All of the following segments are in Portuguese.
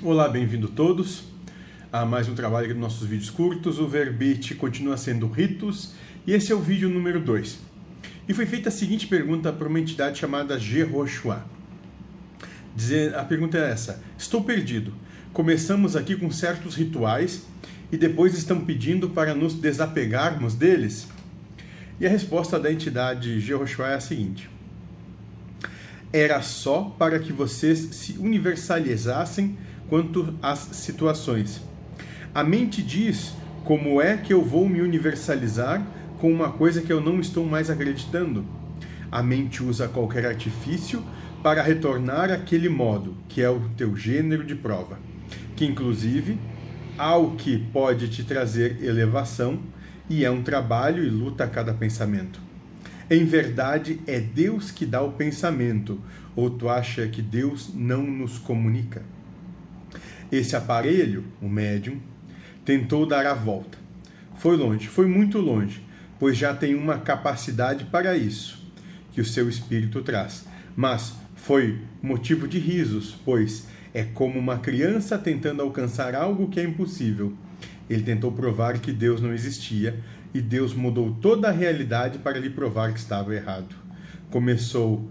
Olá, bem-vindo todos a mais um trabalho dos nossos vídeos curtos. O verbete continua sendo ritos e esse é o vídeo número 2. E foi feita a seguinte pergunta para uma entidade chamada Jehoshua. A pergunta é essa: Estou perdido. Começamos aqui com certos rituais e depois estão pedindo para nos desapegarmos deles? E a resposta da entidade Jehoshua é a seguinte: Era só para que vocês se universalizassem quanto às situações. A mente diz como é que eu vou me universalizar com uma coisa que eu não estou mais acreditando. A mente usa qualquer artifício para retornar àquele modo, que é o teu gênero de prova, que inclusive ao que pode te trazer elevação e é um trabalho e luta a cada pensamento. Em verdade, é Deus que dá o pensamento, ou tu acha que Deus não nos comunica? Esse aparelho, o médium, tentou dar a volta. Foi longe, foi muito longe, pois já tem uma capacidade para isso que o seu espírito traz. Mas foi motivo de risos, pois é como uma criança tentando alcançar algo que é impossível. Ele tentou provar que Deus não existia e Deus mudou toda a realidade para lhe provar que estava errado. Começou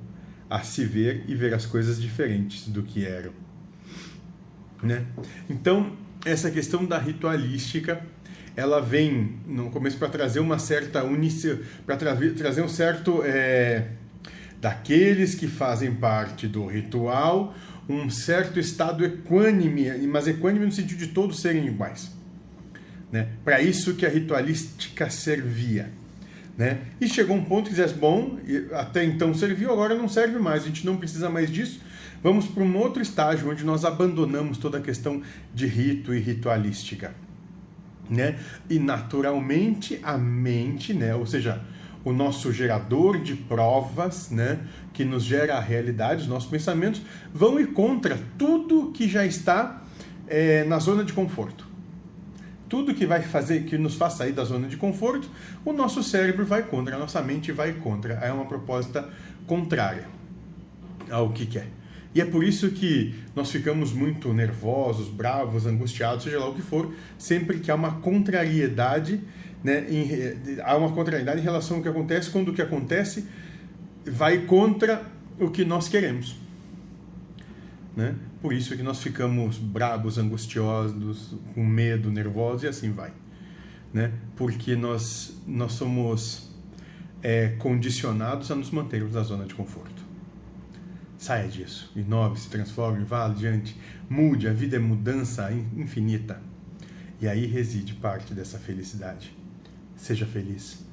a se ver e ver as coisas diferentes do que eram. Né? Então, essa questão da ritualística, ela vem no começo para trazer uma certa unicidade, para tra trazer um certo é, daqueles que fazem parte do ritual, um certo estado equânime, mas equânime no sentido de todos serem iguais. Né? Para isso que a ritualística servia. Né? E chegou um ponto que dizia, bom, até então serviu, agora não serve mais, a gente não precisa mais disso, vamos para um outro estágio onde nós abandonamos toda a questão de rito e ritualística. Né? E naturalmente a mente, né? ou seja, o nosso gerador de provas, né, que nos gera a realidade, os nossos pensamentos, vão ir contra tudo que já está é, na zona de conforto tudo que vai fazer, que nos faz sair da zona de conforto, o nosso cérebro vai contra, a nossa mente vai contra. É uma proposta contrária ao que quer. E é por isso que nós ficamos muito nervosos, bravos, angustiados, seja lá o que for, sempre que há uma contrariedade, né, em, há uma contrariedade em relação ao que acontece quando o que acontece vai contra o que nós queremos. Né? Por isso que nós ficamos brabos, angustiosos, com medo, nervosos e assim vai. Né? Porque nós, nós somos é, condicionados a nos mantermos na zona de conforto. Saia disso, inove, se transforme, vá adiante, mude, a vida é mudança infinita. E aí reside parte dessa felicidade. Seja feliz.